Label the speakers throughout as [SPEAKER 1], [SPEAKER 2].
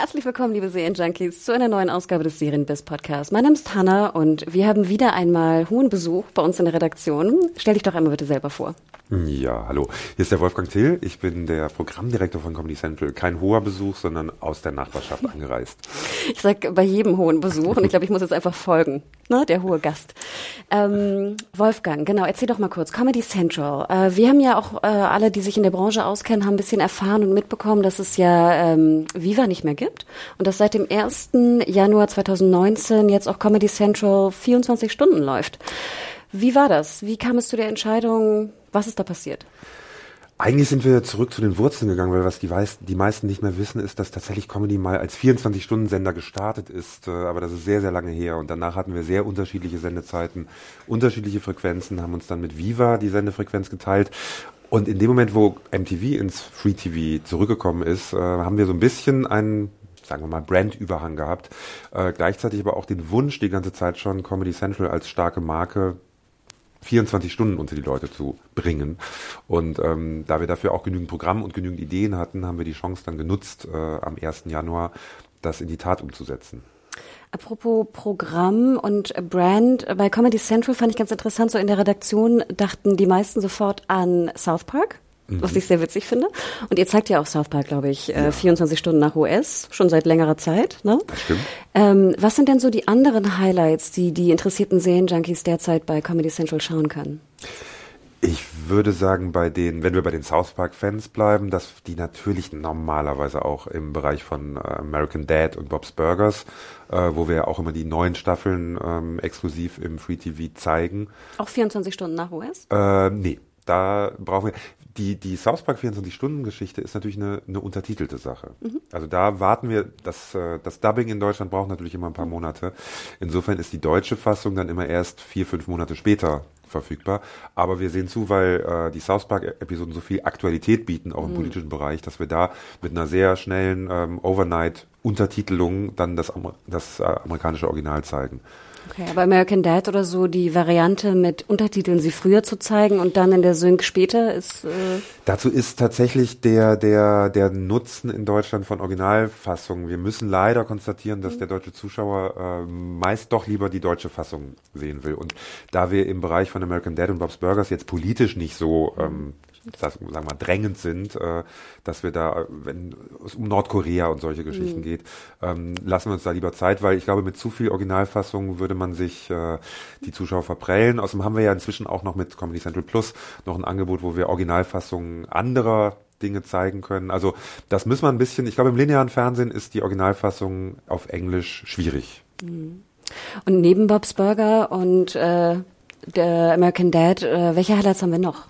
[SPEAKER 1] Herzlich willkommen, liebe Serienjunkies, zu einer neuen Ausgabe des Serienbiz Podcasts. Mein Name ist Hanna und wir haben wieder einmal hohen Besuch bei uns in der Redaktion. Stell dich doch einmal bitte selber vor.
[SPEAKER 2] Ja, hallo. Hier ist der Wolfgang Till. Ich bin der Programmdirektor von Comedy Central. Kein hoher Besuch, sondern aus der Nachbarschaft angereist.
[SPEAKER 1] Ich sag bei jedem hohen Besuch und ich glaube, ich muss jetzt einfach folgen, ne, der hohe Gast. Ähm, Wolfgang, genau, erzähl doch mal kurz. Comedy Central. Äh, wir haben ja auch äh, alle, die sich in der Branche auskennen, haben ein bisschen erfahren und mitbekommen, dass es ja ähm, Viva nicht mehr gibt und dass seit dem 1. Januar 2019 jetzt auch Comedy Central 24 Stunden läuft. Wie war das? Wie kam es zu der Entscheidung? Was ist da passiert?
[SPEAKER 2] Eigentlich sind wir zurück zu den Wurzeln gegangen, weil was die, weiß, die meisten nicht mehr wissen, ist, dass tatsächlich Comedy mal als 24-Stunden-Sender gestartet ist. Äh, aber das ist sehr, sehr lange her. Und danach hatten wir sehr unterschiedliche Sendezeiten, unterschiedliche Frequenzen, haben uns dann mit Viva die Sendefrequenz geteilt. Und in dem Moment, wo MTV ins Free TV zurückgekommen ist, äh, haben wir so ein bisschen einen sagen wir mal, Brandüberhang gehabt. Äh, gleichzeitig aber auch den Wunsch die ganze Zeit schon, Comedy Central als starke Marke 24 Stunden unter die Leute zu bringen. Und ähm, da wir dafür auch genügend Programm und genügend Ideen hatten, haben wir die Chance dann genutzt, äh, am 1. Januar das in die Tat umzusetzen.
[SPEAKER 1] Apropos Programm und Brand, bei Comedy Central fand ich ganz interessant, so in der Redaktion dachten die meisten sofort an South Park was ich sehr witzig finde. Und ihr zeigt ja auch South Park, glaube ich, äh, ja. 24 Stunden nach US, schon seit längerer Zeit. Ne?
[SPEAKER 2] Das stimmt.
[SPEAKER 1] Ähm, was sind denn so die anderen Highlights, die die interessierten Serienjunkies derzeit bei Comedy Central schauen können?
[SPEAKER 2] Ich würde sagen, bei den, wenn wir bei den South Park Fans bleiben, dass die natürlich normalerweise auch im Bereich von äh, American Dad und Bob's Burgers, äh, wo wir ja auch immer die neuen Staffeln ähm, exklusiv im Free TV zeigen.
[SPEAKER 1] Auch 24 Stunden nach US?
[SPEAKER 2] Äh, nee, da brauchen wir die, die South Park 24-Stunden-Geschichte ist natürlich eine, eine untertitelte Sache. Mhm. Also da warten wir, das, äh, das Dubbing in Deutschland braucht natürlich immer ein paar Monate. Insofern ist die deutsche Fassung dann immer erst vier, fünf Monate später verfügbar. Aber wir sehen zu, weil äh, die South Park-Episoden so viel Aktualität bieten, auch im mhm. politischen Bereich, dass wir da mit einer sehr schnellen ähm, Overnight-Untertitelung dann das, das äh, amerikanische Original zeigen.
[SPEAKER 1] Okay, aber American Dad oder so, die Variante mit Untertiteln sie früher zu zeigen und dann in der Sync später ist. Äh
[SPEAKER 2] Dazu ist tatsächlich der, der, der Nutzen in Deutschland von Originalfassungen. Wir müssen leider konstatieren, dass der deutsche Zuschauer äh, meist doch lieber die deutsche Fassung sehen will. Und da wir im Bereich von American Dad und Bob's Burgers jetzt politisch nicht so ähm, sagen wir mal, drängend sind, äh, dass wir da, wenn es um Nordkorea und solche Geschichten mhm. geht, ähm, lassen wir uns da lieber Zeit, weil ich glaube, mit zu viel Originalfassung würde man sich äh, die Zuschauer verprellen. Außerdem haben wir ja inzwischen auch noch mit Comedy Central Plus noch ein Angebot, wo wir Originalfassungen anderer Dinge zeigen können. Also das müssen wir ein bisschen, ich glaube, im linearen Fernsehen ist die Originalfassung auf Englisch schwierig.
[SPEAKER 1] Mhm. Und neben Bob's Burger und äh, der American Dad, äh, welche Highlights haben wir noch?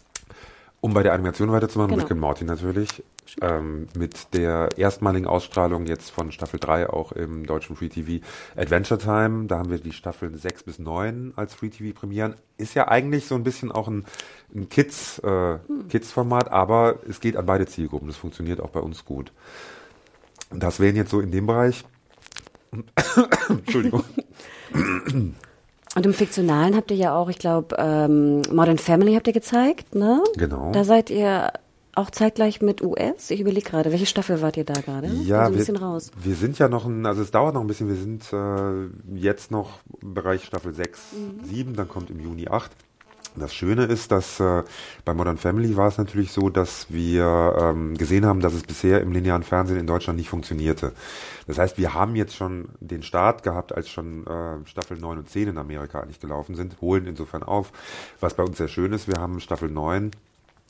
[SPEAKER 2] Um bei der Animation weiterzumachen, genau. Rick and Morty natürlich. Ähm, mit der erstmaligen Ausstrahlung jetzt von Staffel 3 auch im deutschen Free TV Adventure Time. Da haben wir die Staffeln 6 bis 9 als Free TV Premieren. Ist ja eigentlich so ein bisschen auch ein, ein Kids, äh, hm. Kids-Format, aber es geht an beide Zielgruppen. Das funktioniert auch bei uns gut. Das wären jetzt so in dem Bereich. Entschuldigung.
[SPEAKER 1] Und im Fiktionalen habt ihr ja auch, ich glaube, ähm, Modern Family habt ihr gezeigt, ne?
[SPEAKER 2] Genau.
[SPEAKER 1] Da seid ihr auch zeitgleich mit US. Ich überlege gerade, welche Staffel wart ihr da gerade?
[SPEAKER 2] Ja, also ein bisschen wir, raus. Wir sind ja noch ein, also es dauert noch ein bisschen, wir sind äh, jetzt noch im Bereich Staffel 6, mhm. 7, dann kommt im Juni 8. Das Schöne ist, dass äh, bei Modern Family war es natürlich so, dass wir ähm, gesehen haben, dass es bisher im linearen Fernsehen in Deutschland nicht funktionierte. Das heißt, wir haben jetzt schon den Start gehabt, als schon äh, Staffel 9 und 10 in Amerika eigentlich gelaufen sind, holen insofern auf. Was bei uns sehr schön ist, wir haben Staffel 9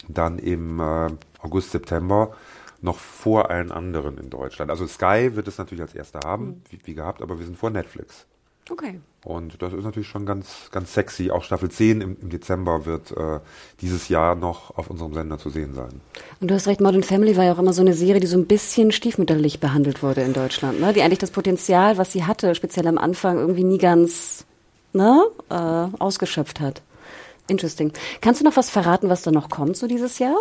[SPEAKER 2] dann im äh, August, September noch vor allen anderen in Deutschland. Also Sky wird es natürlich als erster haben, mhm. wie, wie gehabt, aber wir sind vor Netflix.
[SPEAKER 1] Okay.
[SPEAKER 2] Und das ist natürlich schon ganz, ganz sexy. Auch Staffel 10 im, im Dezember wird äh, dieses Jahr noch auf unserem Sender zu sehen sein.
[SPEAKER 1] Und du hast recht, Modern Family war ja auch immer so eine Serie, die so ein bisschen stiefmütterlich behandelt wurde in Deutschland, ne? Die eigentlich das Potenzial, was sie hatte, speziell am Anfang, irgendwie nie ganz ne, äh, ausgeschöpft hat. Interesting. Kannst du noch was verraten, was da noch kommt so dieses Jahr?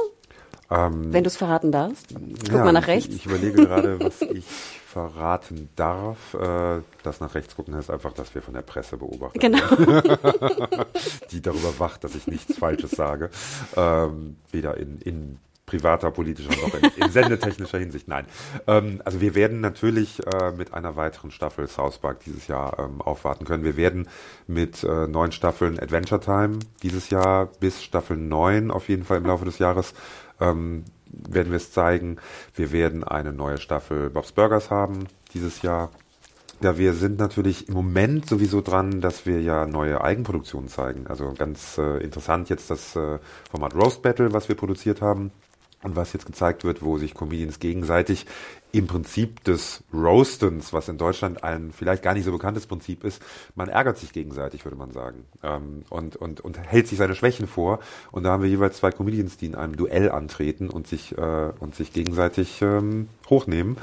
[SPEAKER 2] Ähm,
[SPEAKER 1] Wenn du es verraten darfst. Guck
[SPEAKER 2] ja,
[SPEAKER 1] mal nach rechts.
[SPEAKER 2] Ich, ich überlege gerade, was ich verraten darf. Äh, das nach rechts gucken heißt einfach, dass wir von der Presse beobachten.
[SPEAKER 1] Genau.
[SPEAKER 2] die darüber wacht, dass ich nichts Falsches sage. Ähm, weder in, in privater, politischer noch in, in sendetechnischer Hinsicht. Nein. Ähm, also wir werden natürlich äh, mit einer weiteren Staffel South Park dieses Jahr ähm, aufwarten können. Wir werden mit äh, neun Staffeln Adventure Time dieses Jahr bis Staffel 9 auf jeden Fall im Laufe des Jahres ähm, werden wir es zeigen. Wir werden eine neue Staffel Bob's Burgers haben dieses Jahr. Ja, wir sind natürlich im Moment sowieso dran, dass wir ja neue Eigenproduktionen zeigen. Also ganz äh, interessant jetzt das äh, Format Roast Battle, was wir produziert haben und was jetzt gezeigt wird, wo sich Comedians gegenseitig im Prinzip des Roastens, was in Deutschland ein vielleicht gar nicht so bekanntes Prinzip ist, man ärgert sich gegenseitig, würde man sagen, ähm, und, und, und hält sich seine Schwächen vor. Und da haben wir jeweils zwei Comedians, die in einem Duell antreten und sich, äh, und sich gegenseitig ähm, hochnehmen.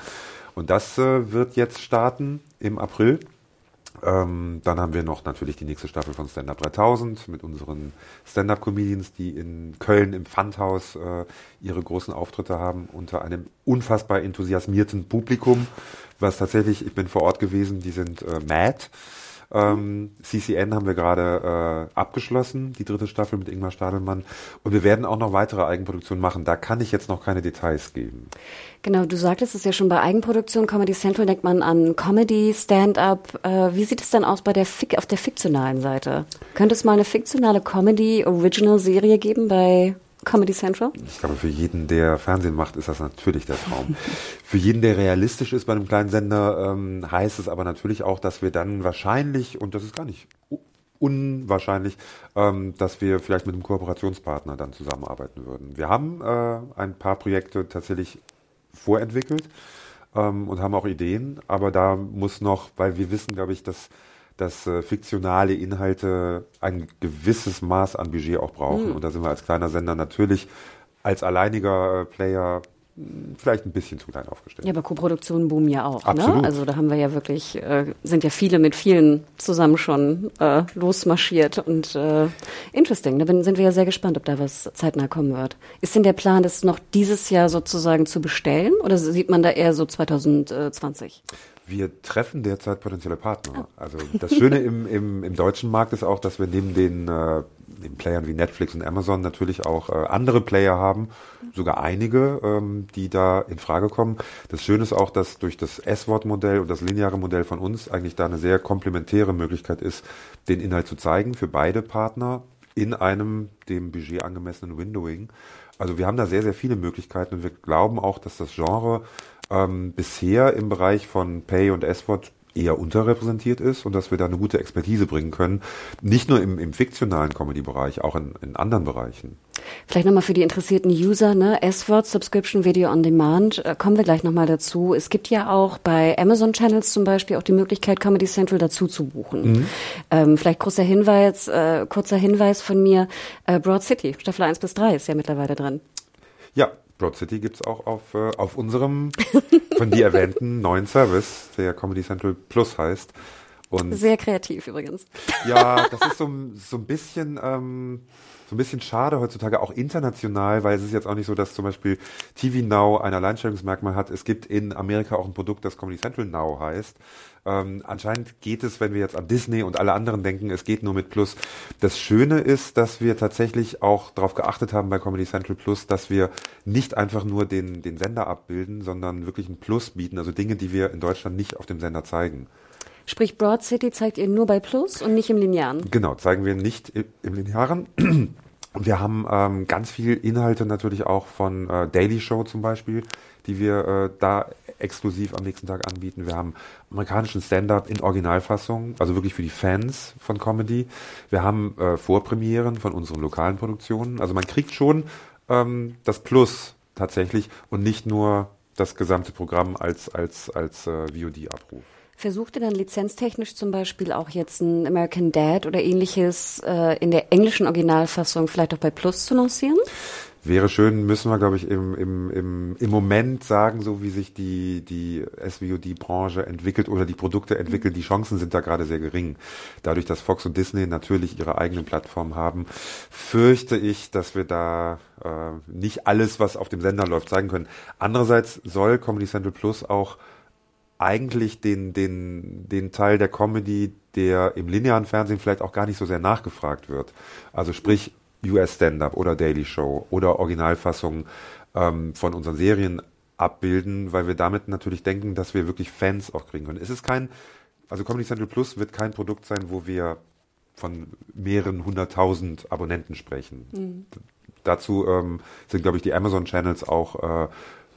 [SPEAKER 2] Und das äh, wird jetzt starten im April. Ähm, dann haben wir noch natürlich die nächste Staffel von Stand Up 3000 mit unseren Stand-Up-Comedians, die in Köln im Pfandhaus äh, ihre großen Auftritte haben, unter einem unfassbar enthusiasmierten Publikum, was tatsächlich, ich bin vor Ort gewesen, die sind äh, mad. Ähm, CCN haben wir gerade äh, abgeschlossen, die dritte Staffel mit Ingmar Stadelmann. Und wir werden auch noch weitere Eigenproduktionen machen. Da kann ich jetzt noch keine Details geben.
[SPEAKER 1] Genau, du sagtest es ja schon bei Eigenproduktion, Comedy Central denkt man an Comedy, Stand-up. Äh, wie sieht es dann aus bei der Fik auf der fiktionalen Seite? Könnte es mal eine fiktionale Comedy-Original-Serie geben bei Comedy Central?
[SPEAKER 2] Ich glaube, für jeden, der Fernsehen macht, ist das natürlich der Traum. für jeden, der realistisch ist bei einem kleinen Sender, ähm, heißt es aber natürlich auch, dass wir dann wahrscheinlich, und das ist gar nicht unwahrscheinlich, ähm, dass wir vielleicht mit einem Kooperationspartner dann zusammenarbeiten würden. Wir haben äh, ein paar Projekte tatsächlich vorentwickelt ähm, und haben auch Ideen, aber da muss noch, weil wir wissen, glaube ich, dass dass äh, fiktionale Inhalte ein gewisses Maß an Budget auch brauchen. Mhm. Und da sind wir als kleiner Sender natürlich als alleiniger äh, Player hm, vielleicht ein bisschen zu klein aufgestellt.
[SPEAKER 1] Ja, aber Koproduktionen boomen ja auch.
[SPEAKER 2] Ne? Absolut.
[SPEAKER 1] Ne? Also da haben wir ja wirklich, äh, sind ja viele mit vielen zusammen schon äh, losmarschiert und äh, interesting. Da bin, sind wir ja sehr gespannt, ob da was zeitnah kommen wird. Ist denn der Plan, das noch dieses Jahr sozusagen zu bestellen oder sieht man da eher so 2020?
[SPEAKER 2] Wir treffen derzeit potenzielle Partner. Also das Schöne im, im, im deutschen Markt ist auch, dass wir neben den, äh, den Playern wie Netflix und Amazon natürlich auch äh, andere Player haben, sogar einige, ähm, die da in Frage kommen. Das Schöne ist auch, dass durch das S-Wort-Modell und das lineare Modell von uns eigentlich da eine sehr komplementäre Möglichkeit ist, den Inhalt zu zeigen für beide Partner in einem dem Budget angemessenen Windowing. Also wir haben da sehr, sehr viele Möglichkeiten und wir glauben auch, dass das Genre ähm, bisher im Bereich von Pay und S-Wort eher unterrepräsentiert ist und dass wir da eine gute Expertise bringen können. Nicht nur im, im fiktionalen Comedy-Bereich, auch in, in anderen Bereichen.
[SPEAKER 1] Vielleicht nochmal für die interessierten User, ne? S-Word, Subscription Video on Demand, äh, kommen wir gleich nochmal dazu. Es gibt ja auch bei Amazon Channels zum Beispiel auch die Möglichkeit, Comedy Central dazu zu buchen. Mhm. Ähm, vielleicht kurzer Hinweis, äh, kurzer Hinweis von mir, äh, Broad City, Staffel 1 bis 3 ist ja mittlerweile drin.
[SPEAKER 2] Ja, Broad City gibt es auch auf, äh, auf unserem von dir erwähnten neuen Service, der Comedy Central Plus heißt.
[SPEAKER 1] Und Sehr kreativ übrigens.
[SPEAKER 2] Ja, das ist so, so ein bisschen ähm, so ein bisschen schade heutzutage, auch international, weil es ist jetzt auch nicht so, dass zum Beispiel TV Now ein Alleinstellungsmerkmal hat. Es gibt in Amerika auch ein Produkt, das Comedy Central Now heißt. Ähm, anscheinend geht es, wenn wir jetzt an Disney und alle anderen denken, es geht nur mit Plus. Das Schöne ist, dass wir tatsächlich auch darauf geachtet haben bei Comedy Central Plus, dass wir nicht einfach nur den, den Sender abbilden, sondern wirklich ein Plus bieten, also Dinge, die wir in Deutschland nicht auf dem Sender zeigen.
[SPEAKER 1] Sprich, Broad City zeigt ihr nur bei Plus und nicht im Linearen?
[SPEAKER 2] Genau, zeigen wir nicht im Linearen. Wir haben ähm, ganz viel Inhalte natürlich auch von äh, Daily Show zum Beispiel, die wir äh, da exklusiv am nächsten Tag anbieten. Wir haben amerikanischen Stand-up in Originalfassung, also wirklich für die Fans von Comedy. Wir haben äh, Vorpremieren von unseren lokalen Produktionen. Also man kriegt schon ähm, das Plus tatsächlich und nicht nur das gesamte Programm als als als äh, VOD-Abruf.
[SPEAKER 1] Versucht ihr dann lizenztechnisch zum Beispiel auch jetzt ein American Dad oder ähnliches äh, in der englischen Originalfassung vielleicht auch bei Plus zu lancieren?
[SPEAKER 2] Wäre schön, müssen wir, glaube ich, im, im, im, im Moment sagen, so wie sich die, die SVOD-Branche entwickelt oder die Produkte entwickeln, die Chancen sind da gerade sehr gering. Dadurch, dass Fox und Disney natürlich ihre eigenen Plattformen haben, fürchte ich, dass wir da äh, nicht alles, was auf dem Sender läuft, zeigen können. Andererseits soll Comedy Central Plus auch eigentlich den, den, den Teil der Comedy, der im linearen Fernsehen vielleicht auch gar nicht so sehr nachgefragt wird. Also sprich US Stand-up oder Daily Show oder Originalfassungen ähm, von unseren Serien abbilden, weil wir damit natürlich denken, dass wir wirklich Fans auch kriegen können. Es ist kein, also Comedy Central Plus wird kein Produkt sein, wo wir von mehreren hunderttausend Abonnenten sprechen. Mhm. Dazu ähm, sind, glaube ich, die Amazon-Channels auch äh,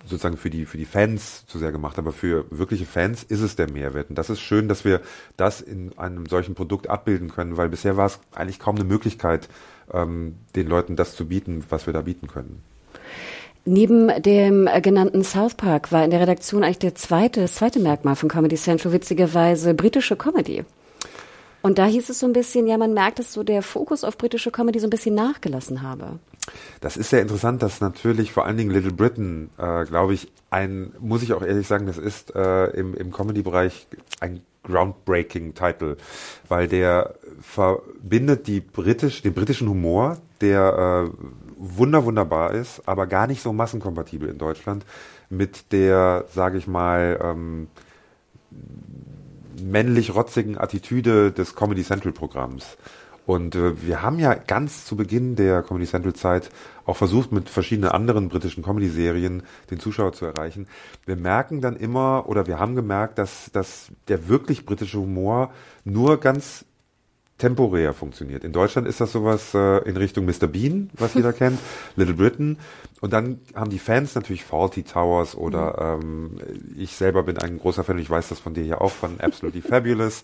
[SPEAKER 2] sozusagen für die, für die Fans zu sehr gemacht, aber für wirkliche Fans ist es der Mehrwert. Und das ist schön, dass wir das in einem solchen Produkt abbilden können, weil bisher war es eigentlich kaum eine Möglichkeit, ähm, den Leuten das zu bieten, was wir da bieten können.
[SPEAKER 1] Neben dem äh, genannten South Park war in der Redaktion eigentlich der zweite, das zweite Merkmal von Comedy Central witzigerweise britische Comedy. Und da hieß es so ein bisschen, ja, man merkt, dass so der Fokus auf britische Comedy so ein bisschen nachgelassen habe.
[SPEAKER 2] Das ist sehr interessant, dass natürlich vor allen Dingen Little Britain, äh, glaube ich, ein, muss ich auch ehrlich sagen, das ist äh, im, im Comedy-Bereich ein groundbreaking Title, weil der verbindet die britisch, den britischen Humor, der äh, wunder wunderbar ist, aber gar nicht so massenkompatibel in Deutschland, mit der, sage ich mal, ähm, männlich rotzigen Attitüde des Comedy Central Programms. Und äh, wir haben ja ganz zu Beginn der Comedy Central Zeit auch versucht, mit verschiedenen anderen britischen Comedy-Serien den Zuschauer zu erreichen. Wir merken dann immer, oder wir haben gemerkt, dass, dass der wirklich britische Humor nur ganz temporär funktioniert. In Deutschland ist das sowas äh, in Richtung Mr. Bean, was jeder kennt, Little Britain. Und dann haben die Fans natürlich Faulty Towers oder mhm. ähm, ich selber bin ein großer Fan, ich weiß das von dir hier auch, von Absolutely Fabulous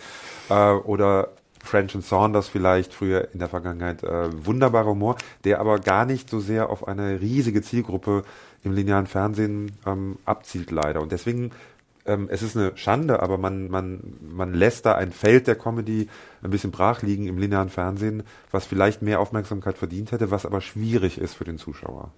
[SPEAKER 2] äh, oder French and Saunders vielleicht früher in der Vergangenheit äh, wunderbarer Humor, der aber gar nicht so sehr auf eine riesige Zielgruppe im linearen Fernsehen ähm, abzielt leider. Und deswegen ähm, es ist eine Schande, aber man, man, man lässt da ein Feld der Comedy ein bisschen brach liegen im linearen Fernsehen, was vielleicht mehr Aufmerksamkeit verdient hätte, was aber schwierig ist für den Zuschauer.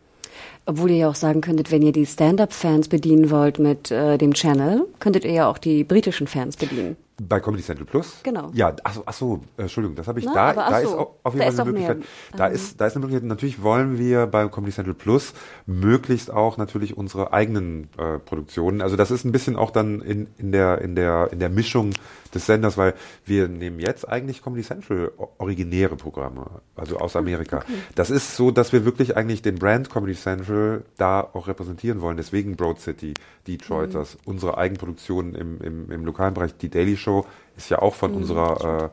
[SPEAKER 1] Obwohl ihr ja auch sagen könntet, wenn ihr die Stand-up-Fans bedienen wollt mit äh, dem Channel, könntet ihr ja auch die britischen Fans bedienen.
[SPEAKER 2] Bei Comedy Central Plus?
[SPEAKER 1] Genau.
[SPEAKER 2] Ja, achso, ach so, äh, Entschuldigung, das habe ich Na, da. Da ist auf jeden Fall eine Möglichkeit. Da ähm. ist, da ist eine Möglichkeit. Natürlich wollen wir bei Comedy Central Plus möglichst auch natürlich unsere eigenen äh, Produktionen. Also das ist ein bisschen auch dann in, in der in der in der Mischung des Senders, weil wir nehmen jetzt eigentlich Comedy Central originäre Programme, also aus Amerika. Okay. Das ist so, dass wir wirklich eigentlich den Brand Comedy Central da auch repräsentieren wollen. Deswegen Broad City, Detroiters, mhm. unsere Eigenproduktionen im, im, im lokalen Bereich, die Daily Show ist ja auch von mhm, unserer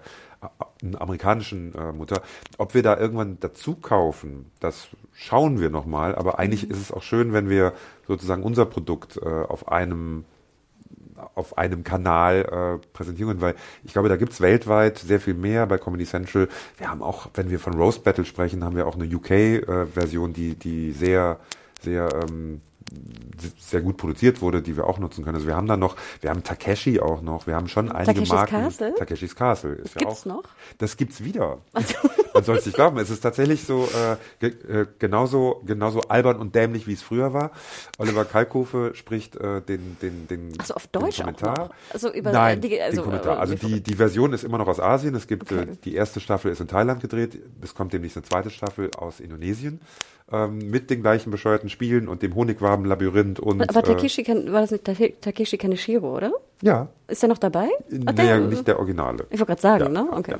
[SPEAKER 2] äh, amerikanischen äh, Mutter. Ob wir da irgendwann dazu kaufen, das schauen wir nochmal. Aber eigentlich mhm. ist es auch schön, wenn wir sozusagen unser Produkt äh, auf einem auf einem Kanal äh, präsentieren, weil ich glaube, da gibt's weltweit sehr viel mehr bei Comedy Central. Wir haben auch, wenn wir von Roast Battle sprechen, haben wir auch eine UK-Version, äh, die, die sehr, sehr ähm, sehr gut produziert wurde, die wir auch nutzen können. Also wir haben da noch, wir haben Takeshi auch noch, wir haben schon einige
[SPEAKER 1] Takeshis
[SPEAKER 2] Marken.
[SPEAKER 1] Castle?
[SPEAKER 2] Takeshis Castle ist
[SPEAKER 1] das
[SPEAKER 2] ja
[SPEAKER 1] gibt's
[SPEAKER 2] auch.
[SPEAKER 1] noch?
[SPEAKER 2] Das gibt's wieder. Also. Man soll es nicht glauben. Es ist tatsächlich so äh, ge äh, genauso genauso albern und dämlich wie es früher war. Oliver Kalkofe spricht äh, den den den,
[SPEAKER 1] also auf Deutsch
[SPEAKER 2] den Kommentar.
[SPEAKER 1] Also über
[SPEAKER 2] Nein,
[SPEAKER 1] die, also,
[SPEAKER 2] den Kommentar. Also die die Version ist immer noch aus Asien. Es gibt
[SPEAKER 1] Okay.
[SPEAKER 2] äh, die erste Staffel ist in Thailand gedreht. Es kommt demnächst eine zweite Staffel aus Indonesien ähm, mit den gleichen bescheuerten Spielen und dem Honigwaben-Labyrinth und.
[SPEAKER 1] Aber
[SPEAKER 2] äh,
[SPEAKER 1] Takeshi kan, war das nicht Take- Takeshi Kaneshiro, oder?
[SPEAKER 2] ja,
[SPEAKER 1] Ist er noch dabei? Ah,
[SPEAKER 2] naja,
[SPEAKER 1] der-
[SPEAKER 2] nicht der Originale.
[SPEAKER 1] Ich wollte gerade sagen,
[SPEAKER 2] Ja,
[SPEAKER 1] ne? Okay.
[SPEAKER 2] ja.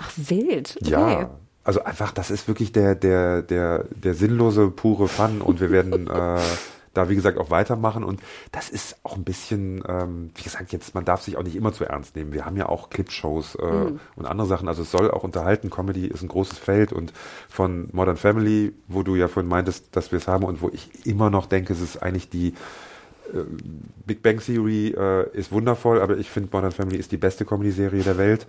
[SPEAKER 1] Ach, wild. Okay.
[SPEAKER 2] Ja. Also einfach, das ist wirklich der, der, der, der sinnlose, pure Fun und wir werden äh, da, wie gesagt, auch weitermachen und das ist auch ein bisschen, ähm, wie gesagt, jetzt, man darf sich auch nicht immer zu ernst nehmen. Wir haben ja auch Clipshows äh, und andere Sachen, also es soll auch unterhalten. Comedy ist ein großes Feld und von Modern Family, wo du ja vorhin meintest, dass wir es haben und wo ich immer noch denke, es ist eigentlich die Big Bang Theory äh, ist wundervoll, aber ich finde Modern Family ist die beste Comedy-Serie der Welt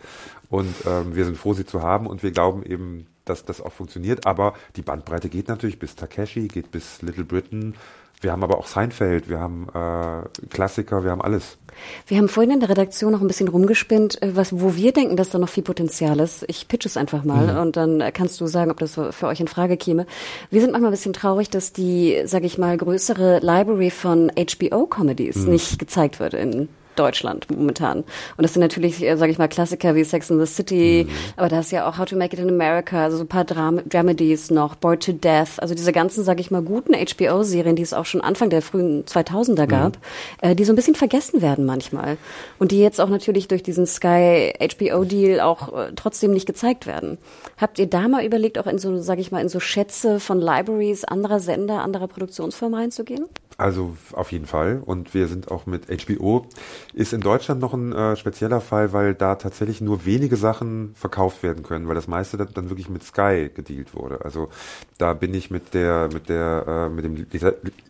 [SPEAKER 2] und ähm, wir sind froh, sie zu haben und wir glauben eben, dass das auch funktioniert. Aber die Bandbreite geht natürlich bis Takeshi, geht bis Little Britain, Wir haben aber auch Seinfeld, wir haben äh, Klassiker, wir haben alles.
[SPEAKER 1] Wir haben vorhin in der Redaktion noch ein bisschen rumgespinnt, äh, was, wo wir denken, dass da noch viel Potenzial ist. Ich pitch es einfach mal mhm. und dann kannst du sagen, ob das für euch in Frage käme. Wir sind manchmal ein bisschen traurig, dass die, sage ich mal, größere Library von HBO-Comedies mhm. nicht gezeigt wird in Deutschland momentan. Und das sind natürlich, äh, sage ich mal, Klassiker wie Sex in the City, mhm. aber da ist ja auch How to Make It in America, also so ein paar Dram Dramedies noch, Bored to Death, also diese ganzen, sage ich mal, guten HBO-Serien, die es auch schon Anfang der frühen 2000er gab, mhm. äh, die so ein bisschen vergessen werden manchmal. Und die jetzt auch natürlich durch diesen Sky HBO-Deal auch äh, trotzdem nicht gezeigt werden. Habt ihr da mal überlegt, auch in so, sage ich mal, in so Schätze von Libraries anderer Sender, anderer Produktionsfirmen reinzugehen?
[SPEAKER 2] Also auf jeden Fall. Und wir sind auch mit HBO. Ist in Deutschland noch ein äh, spezieller Fall, weil da tatsächlich nur wenige Sachen verkauft werden können, weil das meiste dann, wirklich mit Sky gedealt wurde. Also da bin ich mit der mit der äh, mit dem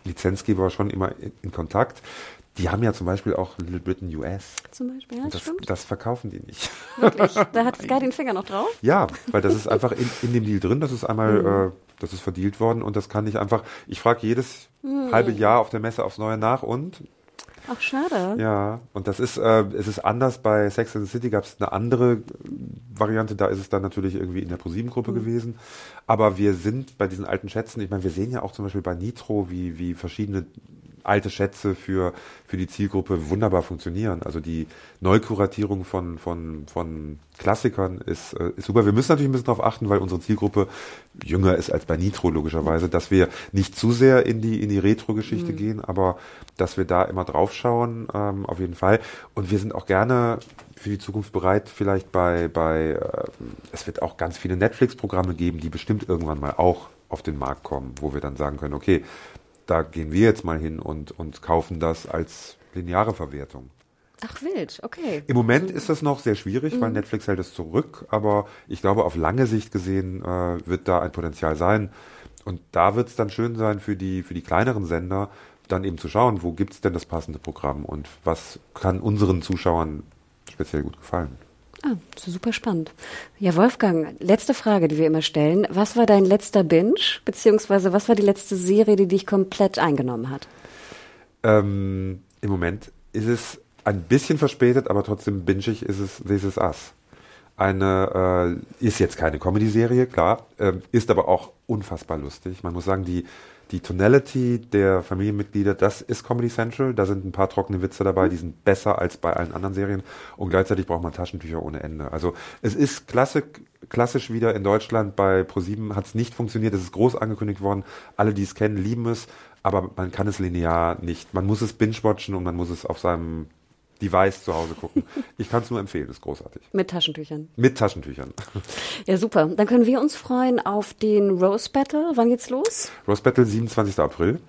[SPEAKER 2] Lizenzgeber schon immer in, in Kontakt. Die haben ja zum Beispiel auch Little Britain US.
[SPEAKER 1] Zum Beispiel, ja,
[SPEAKER 2] das,
[SPEAKER 1] stimmt.
[SPEAKER 2] Das verkaufen die nicht.
[SPEAKER 1] Wirklich? Da hat Sky den Finger noch drauf?
[SPEAKER 2] Ja, weil das ist einfach in, in dem Deal drin. Das ist einmal, mhm. äh, das ist verdealt worden und das kann ich einfach. Ich frage jedes mhm. halbe Jahr auf der Messe aufs Neue nach und
[SPEAKER 1] Ach, schade.
[SPEAKER 2] Ja, und das ist, äh, es ist anders. Bei Sex and the City gab es eine andere Variante, da ist es dann natürlich irgendwie in der ProSieben-Gruppe mhm. gewesen. Aber wir sind bei diesen alten Schätzen, ich meine, wir sehen ja auch zum Beispiel bei Nitro, wie, wie verschiedene alte Schätze für, für die Zielgruppe wunderbar funktionieren. Also die Neukuratierung von, von, von Klassikern ist, äh, ist super. Wir müssen natürlich ein bisschen darauf achten, weil unsere Zielgruppe jünger ist als bei Nitro logischerweise, dass wir nicht zu sehr in die, in die Retro-Geschichte mhm. gehen, aber dass wir da immer drauf schauen, ähm, auf jeden Fall. Und wir sind auch gerne für die Zukunft bereit, vielleicht bei, bei äh, es wird auch ganz viele Netflix-Programme geben, die bestimmt irgendwann mal auch auf den Markt kommen, wo wir dann sagen können, okay, da gehen wir jetzt mal hin und, und kaufen das als lineare Verwertung.
[SPEAKER 1] Ach wild, okay.
[SPEAKER 2] Im Moment ist das noch sehr schwierig, mhm. weil Netflix hält es zurück, aber ich glaube, auf lange Sicht gesehen äh, wird da ein Potenzial sein. Und da wird es dann schön sein für die, für die kleineren Sender, dann eben zu schauen, wo gibt es denn das passende Programm und was kann unseren Zuschauern speziell gut gefallen.
[SPEAKER 1] Ah, super spannend. Ja, Wolfgang, letzte Frage, die wir immer stellen. Was war dein letzter Binge, beziehungsweise was war die letzte Serie, die dich komplett eingenommen hat?
[SPEAKER 2] Ähm, Im Moment ist es ein bisschen verspätet, aber trotzdem bingig ist es This Is Us. Eine, äh, ist jetzt keine Comedy-Serie, klar, äh, ist aber auch unfassbar lustig. Man muss sagen, die die Tonality der Familienmitglieder, das ist Comedy Central. Da sind ein paar trockene Witze dabei, die sind besser als bei allen anderen Serien. Und gleichzeitig braucht man Taschentücher ohne Ende. Also es ist klassisch, klassisch wieder in Deutschland. Bei ProSieben hat es nicht funktioniert. Es ist groß angekündigt worden. Alle, die es kennen, lieben es. Aber man kann es linear nicht. Man muss es binge-watchen und man muss es auf seinem Device zu Hause gucken. Ich kann es nur empfehlen, ist großartig.
[SPEAKER 1] Mit Taschentüchern.
[SPEAKER 2] Mit Taschentüchern.
[SPEAKER 1] Ja, super. Dann können wir uns freuen auf den Rose Battle. Wann geht's los?
[SPEAKER 2] Rose Battle 27. April.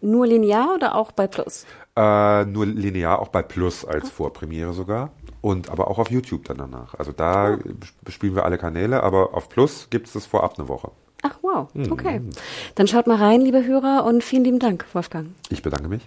[SPEAKER 1] Nur linear oder auch bei Plus?
[SPEAKER 2] Äh, nur linear, auch bei Plus als oh. Vorpremiere sogar. Und aber auch auf YouTube dann danach. Also da oh. bespielen wir alle Kanäle, aber auf Plus gibt es das vorab eine Woche.
[SPEAKER 1] Ach wow, mhm. okay. Mhm. Dann schaut mal rein, liebe Hörer, und vielen lieben Dank, Wolfgang.
[SPEAKER 2] Ich bedanke mich.